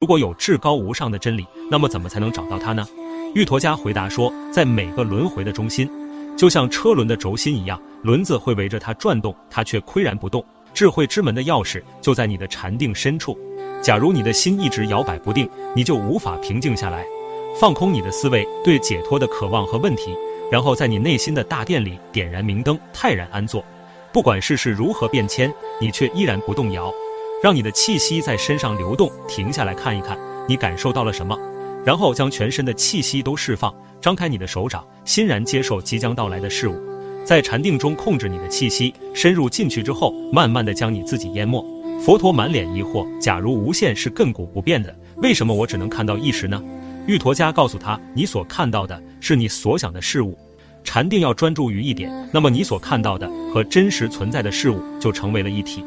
如果有至高无上的真理，那么怎么才能找到它呢？玉陀家回答说，在每个轮回的中心，就像车轮的轴心一样，轮子会围着它转动，它却岿然不动。智慧之门的钥匙就在你的禅定深处。假如你的心一直摇摆不定，你就无法平静下来。放空你的思维，对解脱的渴望和问题，然后在你内心的大殿里点燃明灯，泰然安坐。不管世事如何变迁，你却依然不动摇。让你的气息在身上流动，停下来看一看，你感受到了什么？然后将全身的气息都释放，张开你的手掌，欣然接受即将到来的事物。在禅定中控制你的气息，深入进去之后，慢慢的将你自己淹没。佛陀满脸疑惑：假如无限是亘古不变的，为什么我只能看到一时呢？玉陀家告诉他：你所看到的是你所想的事物。禅定要专注于一点，那么你所看到的和真实存在的事物就成为了一体。